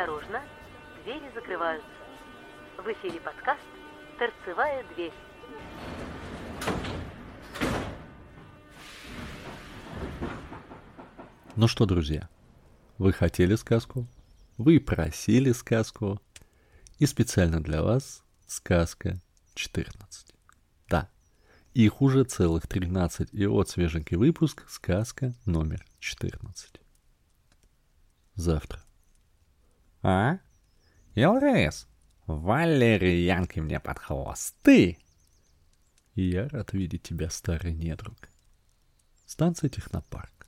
Осторожно, двери закрываются. В эфире подкаст «Торцевая дверь». Ну что, друзья, вы хотели сказку? Вы просили сказку? И специально для вас сказка 14. Да, их уже целых 13, и вот свеженький выпуск сказка номер 14. Завтра. А? Илрис, валерьянки мне под хвост. Ты! Я рад видеть тебя, старый недруг. Станция Технопарк.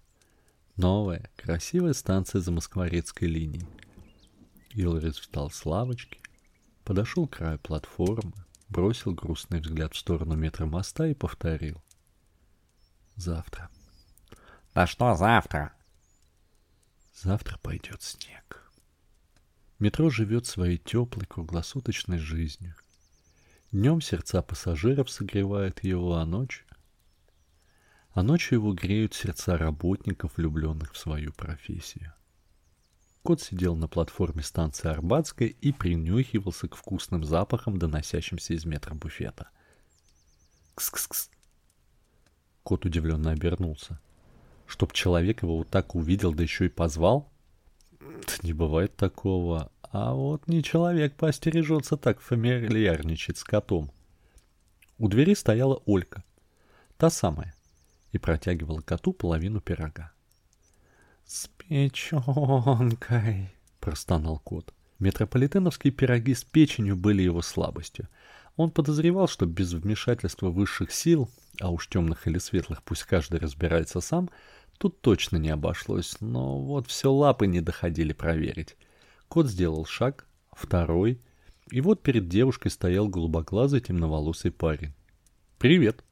Новая, красивая станция за Москворецкой линией. Илрис встал с лавочки, подошел к краю платформы, бросил грустный взгляд в сторону метромоста и повторил. Завтра. Да что завтра? Завтра пойдет снег. Метро живет своей теплой круглосуточной жизнью. Днем сердца пассажиров согревают его, а ночью а ночью его греют сердца работников, влюбленных в свою профессию. Кот сидел на платформе станции Арбатская и принюхивался к вкусным запахам, доносящимся из метра буфета. Кс-кс-кс. Кот удивленно обернулся. Чтоб человек его вот так увидел, да еще и позвал? Не бывает такого. А вот не человек поостережется так фамильярничать с котом. У двери стояла Олька. Та самая, и протягивала коту половину пирога. «С печенкой!» — простонал кот. Метрополитеновские пироги с печенью были его слабостью. Он подозревал, что без вмешательства высших сил, а уж темных или светлых пусть каждый разбирается сам, тут точно не обошлось, но вот все лапы не доходили проверить. Кот сделал шаг, второй, и вот перед девушкой стоял голубоглазый темноволосый парень. «Привет!»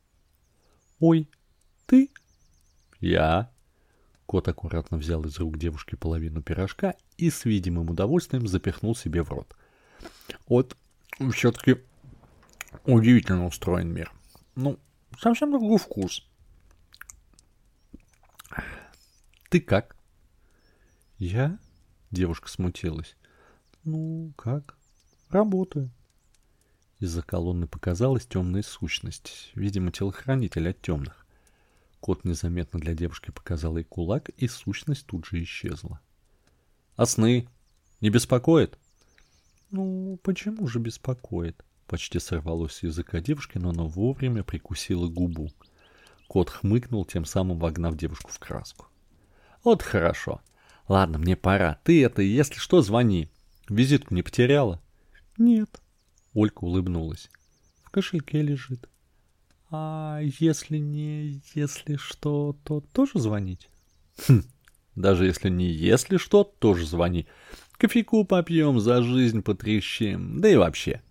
«Ой, ты? Я. Кот аккуратно взял из рук девушки половину пирожка и с видимым удовольствием запихнул себе в рот. Вот все-таки удивительно устроен мир. Ну, совсем другой вкус. Ты как? Я? Девушка смутилась. Ну, как? Работаю. Из-за колонны показалась темная сущность, видимо, телохранитель от темных. Кот незаметно для девушки показал ей кулак, и сущность тут же исчезла. «А сны? Не беспокоит?» «Ну, почему же беспокоит?» Почти сорвалось с языка девушки, но она вовремя прикусила губу. Кот хмыкнул, тем самым вогнав девушку в краску. «Вот хорошо. Ладно, мне пора. Ты это, если что, звони. Визитку не потеряла?» «Нет». Олька улыбнулась. «В кошельке лежит». А если не если что, то тоже звонить? Хм, даже если не если что, тоже звони. Кофейку попьем, за жизнь потрещим, да и вообще.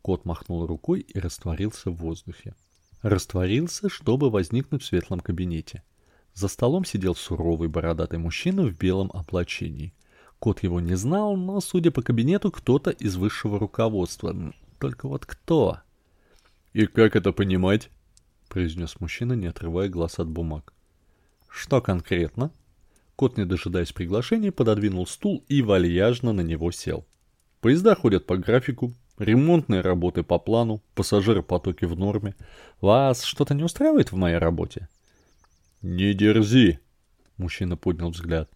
Кот махнул рукой и растворился в воздухе. Растворился, чтобы возникнуть в светлом кабинете. За столом сидел суровый бородатый мужчина в белом облачении. Кот его не знал, но, судя по кабинету, кто-то из высшего руководства. Только вот кто? «И как это понимать?» произнес мужчина, не отрывая глаз от бумаг. «Что конкретно?» Кот, не дожидаясь приглашения, пододвинул стул и вальяжно на него сел. «Поезда ходят по графику, ремонтные работы по плану, пассажиропотоки в норме. Вас что-то не устраивает в моей работе?» «Не дерзи!» — мужчина поднял взгляд.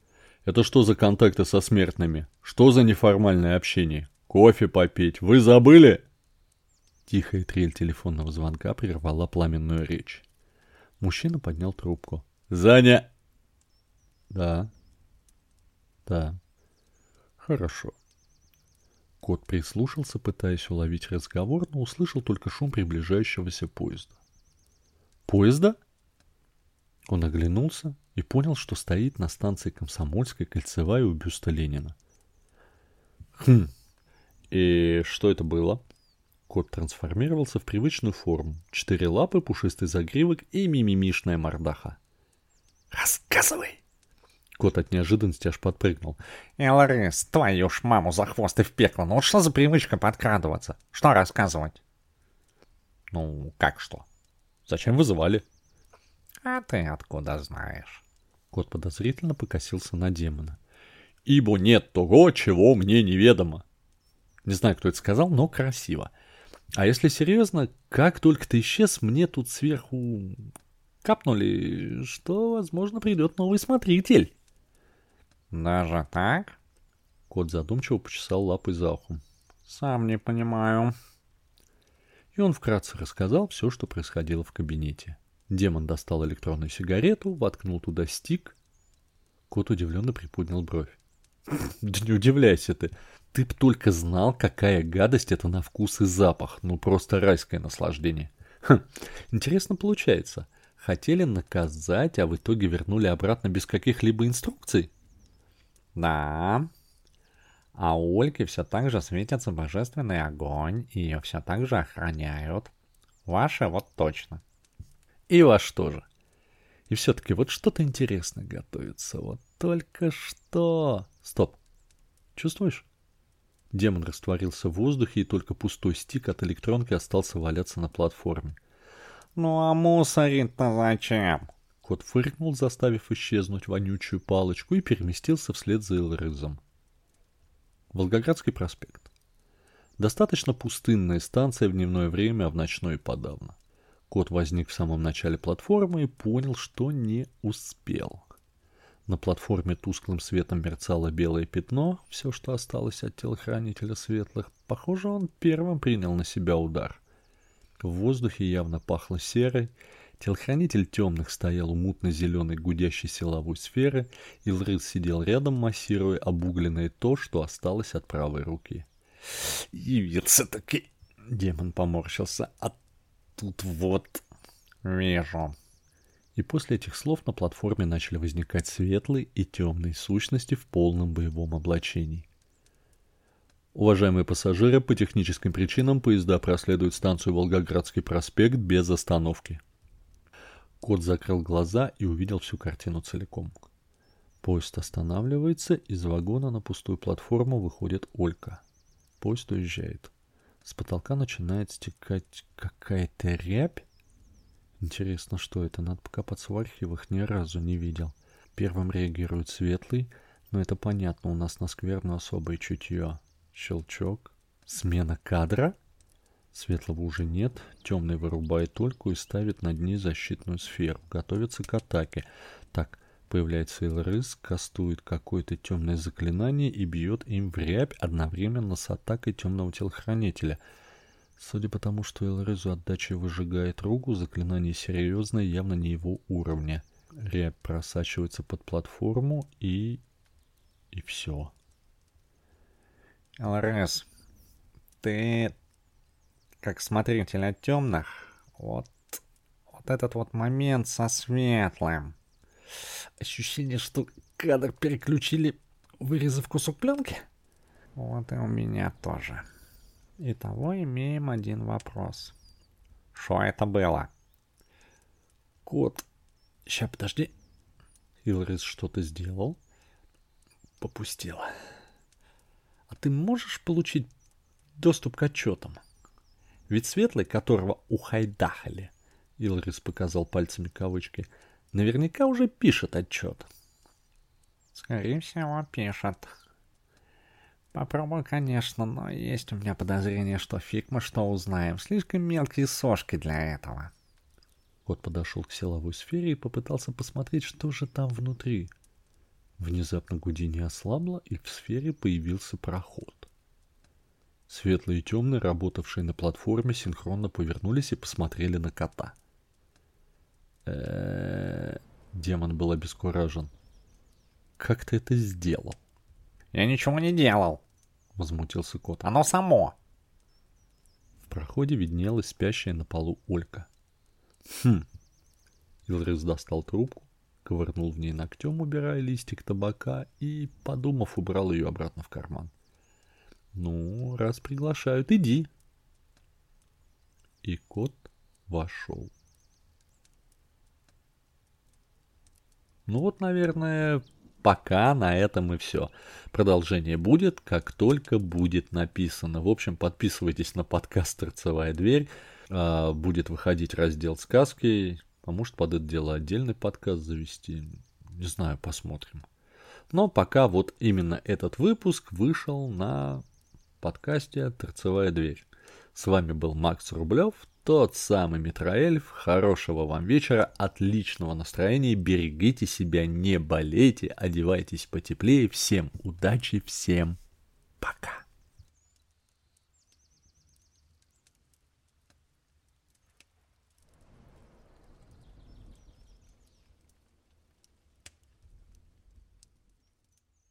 «Это что за контакты со смертными? Что за неформальное общение? Кофе попить? Вы забыли?» Тихая трель телефонного звонка прервала пламенную речь. Мужчина поднял трубку. «Заня!» «Да». «Да». «Хорошо». Кот прислушался, пытаясь уловить разговор, но услышал только шум приближающегося поезда. «Поезда?» Он оглянулся и понял, что стоит на станции Комсомольская кольцевая у бюста Ленина. «Хм, и что это было?» Кот трансформировался в привычную форму. Четыре лапы, пушистый загривок и мимимишная мордаха. «Рассказывай!» Кот от неожиданности аж подпрыгнул. «Эларис, твою ж маму за хвост и в пекло. Ну что за привычка подкрадываться? Что рассказывать?» «Ну, как что? Зачем вызывали?» «А ты откуда знаешь?» Кот подозрительно покосился на демона. ибо нет того, чего мне неведомо. Не знаю, кто это сказал, но красиво. А если серьезно, как только ты исчез, мне тут сверху капнули, что, возможно, придет новый смотритель. Даже так? Кот задумчиво почесал лапой за ухом. Сам не понимаю. И он вкратце рассказал все, что происходило в кабинете. Демон достал электронную сигарету, воткнул туда стик. Кот удивленно приподнял бровь. Да не удивляйся ты. Ты б только знал, какая гадость это на вкус и запах. Ну, просто райское наслаждение. Хм, интересно получается. Хотели наказать, а в итоге вернули обратно без каких-либо инструкций? Да. А у Ольги все так же светится божественный огонь, и ее все так же охраняют. Ваши вот точно. И ваш тоже. И все-таки вот что-то интересное готовится. Вот только что. Стоп. Чувствуешь? Демон растворился в воздухе, и только пустой стик от электронки остался валяться на платформе. «Ну а мусорить-то зачем?» Кот фыркнул, заставив исчезнуть вонючую палочку, и переместился вслед за Элрызом. Волгоградский проспект. Достаточно пустынная станция в дневное время, а в ночное подавно. Кот возник в самом начале платформы и понял, что не успел. На платформе тусклым светом мерцало белое пятно, все, что осталось от телохранителя светлых. Похоже, он первым принял на себя удар. В воздухе явно пахло серой. Телохранитель темных стоял у мутно-зеленой гудящей силовой сферы, и Лрыз сидел рядом, массируя обугленное то, что осталось от правой руки. «Явился-таки!» Демон поморщился. «А тут вот...» «Вижу», и после этих слов на платформе начали возникать светлые и темные сущности в полном боевом облачении. Уважаемые пассажиры, по техническим причинам поезда проследуют станцию Волгоградский проспект без остановки. Кот закрыл глаза и увидел всю картину целиком. Поезд останавливается, из вагона на пустую платформу выходит Олька. Поезд уезжает. С потолка начинает стекать какая-то рябь, Интересно, что это? Надо покопаться в архивах, ни разу не видел. Первым реагирует светлый, но это понятно, у нас на скверну особое чутье. Щелчок. Смена кадра? Светлого уже нет. Темный вырубает только и ставит над ней защитную сферу. Готовится к атаке. Так, появляется Элрыс, кастует какое-то темное заклинание и бьет им в рябь одновременно с атакой темного телохранителя — Судя по тому, что Элрезу отдача выжигает руку, заклинание серьезное, явно не его уровня. Рябь просачивается под платформу и... и все. Элрез, ты как смотритель от темных, вот, вот этот вот момент со светлым. Ощущение, что кадр переключили, вырезав кусок пленки? Вот и у меня тоже. — Итого имеем один вопрос. Что это было? Кот. Ща, подожди. Илрис что-то сделал. Попустила. А ты можешь получить доступ к отчетам? Ведь Светлый, которого ухайдахали, Илрис показал пальцами кавычки, наверняка уже пишет отчет. Скорее всего, пишет. Попробую, конечно, но есть у меня подозрение, что фиг мы что узнаем. Слишком мелкие сошки для этого. Кот подошел к силовой сфере и попытался посмотреть, что же там внутри. Внезапно гудение ослабло, и в сфере появился проход. Светлые и темные, работавшие на платформе, синхронно повернулись и посмотрели на кота. Э-э-э... Демон был обескуражен. «Как ты это сделал?» «Я ничего не делал!» возмутился кот. «Оно само!» В проходе виднелась спящая на полу Олька. «Хм!» Илрис достал трубку, ковырнул в ней ногтем, убирая листик табака, и, подумав, убрал ее обратно в карман. «Ну, раз приглашают, иди!» И кот вошел. Ну вот, наверное, пока на этом и все. Продолжение будет, как только будет написано. В общем, подписывайтесь на подкаст «Торцевая дверь». А, будет выходить раздел сказки. А может под это дело отдельный подкаст завести. Не знаю, посмотрим. Но пока вот именно этот выпуск вышел на подкасте «Торцевая дверь». С вами был Макс Рублев, тот самый Митроэльф. Хорошего вам вечера, отличного настроения, берегите себя, не болейте, одевайтесь потеплее. Всем удачи, всем пока.